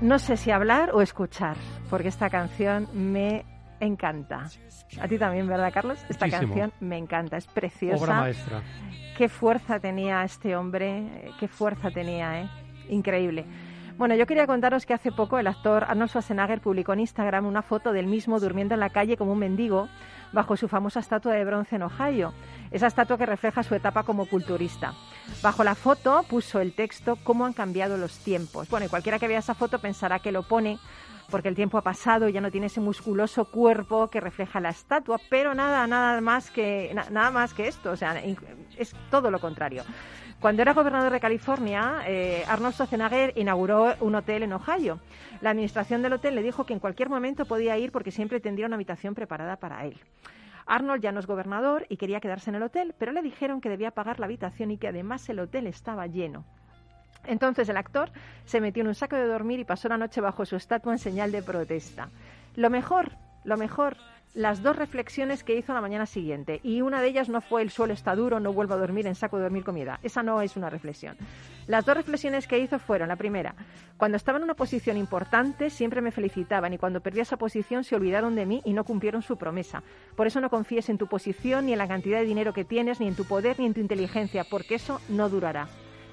No sé si hablar o escuchar, porque esta canción me encanta. A ti también, ¿verdad, Carlos? Esta canción me encanta, es preciosa. Obra maestra. Qué fuerza tenía este hombre, qué fuerza tenía, ¿eh? Increíble. Bueno, yo quería contaros que hace poco el actor Arnold Schwarzenegger publicó en Instagram una foto del mismo durmiendo en la calle como un mendigo bajo su famosa estatua de bronce en Ohio, esa estatua que refleja su etapa como culturista. Bajo la foto puso el texto Cómo han cambiado los tiempos. Bueno, y cualquiera que vea esa foto pensará que lo pone porque el tiempo ha pasado y ya no tiene ese musculoso cuerpo que refleja la estatua, pero nada, nada más que nada más que esto, o sea, es todo lo contrario. Cuando era gobernador de California, eh, Arnold Schwarzenegger inauguró un hotel en Ohio. La administración del hotel le dijo que en cualquier momento podía ir porque siempre tendría una habitación preparada para él. Arnold ya no es gobernador y quería quedarse en el hotel, pero le dijeron que debía pagar la habitación y que además el hotel estaba lleno. Entonces el actor se metió en un saco de dormir y pasó la noche bajo su estatua en señal de protesta. Lo mejor, lo mejor, las dos reflexiones que hizo la mañana siguiente. Y una de ellas no fue el suelo está duro, no vuelvo a dormir en saco de dormir comida. Esa no es una reflexión. Las dos reflexiones que hizo fueron, la primera, cuando estaba en una posición importante siempre me felicitaban y cuando perdí esa posición se olvidaron de mí y no cumplieron su promesa. Por eso no confíes en tu posición, ni en la cantidad de dinero que tienes, ni en tu poder, ni en tu inteligencia, porque eso no durará.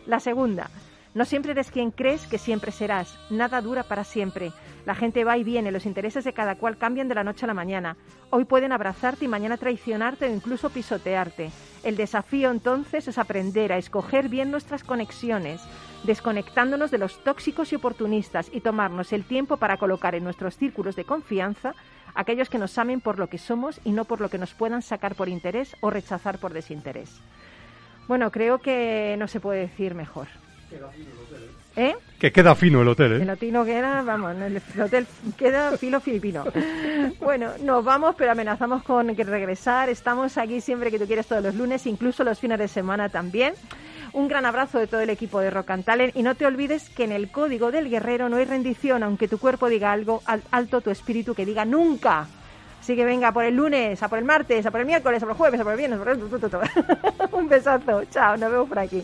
La segunda, no siempre eres quien crees que siempre serás. Nada dura para siempre. La gente va y viene, los intereses de cada cual cambian de la noche a la mañana. Hoy pueden abrazarte y mañana traicionarte o incluso pisotearte. El desafío entonces es aprender a escoger bien nuestras conexiones, desconectándonos de los tóxicos y oportunistas y tomarnos el tiempo para colocar en nuestros círculos de confianza aquellos que nos amen por lo que somos y no por lo que nos puedan sacar por interés o rechazar por desinterés. Bueno, creo que no se puede decir mejor. ¿Eh? Que queda fino el hotel, ¿eh? El hotel queda, vamos, el hotel queda filo filipino. Bueno, nos vamos, pero amenazamos con que regresar. Estamos aquí siempre que tú quieres todos los lunes, incluso los fines de semana también. Un gran abrazo de todo el equipo de Rock and Talent y no te olvides que en el código del guerrero no hay rendición, aunque tu cuerpo diga algo, alto tu espíritu que diga nunca. Así que venga, por el lunes, a por el martes, a por el miércoles, a por el jueves, a por el viernes, por el... Un besazo. Chao, nos vemos por aquí.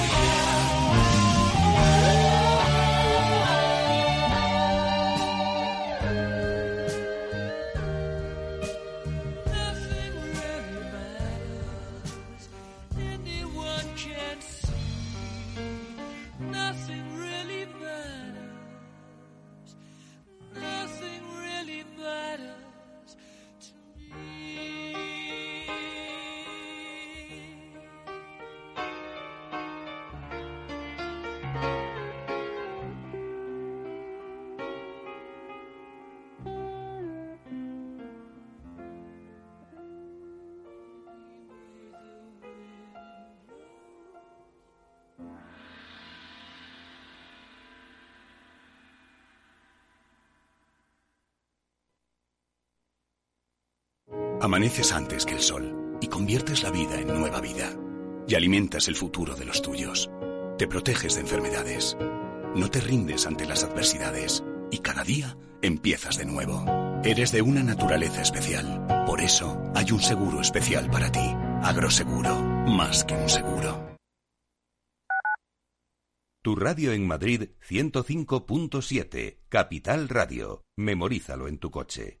Amaneces antes que el sol y conviertes la vida en nueva vida. Y alimentas el futuro de los tuyos. Te proteges de enfermedades. No te rindes ante las adversidades. Y cada día empiezas de nuevo. Eres de una naturaleza especial. Por eso hay un seguro especial para ti. Agroseguro. Más que un seguro. Tu radio en Madrid 105.7. Capital Radio. Memorízalo en tu coche.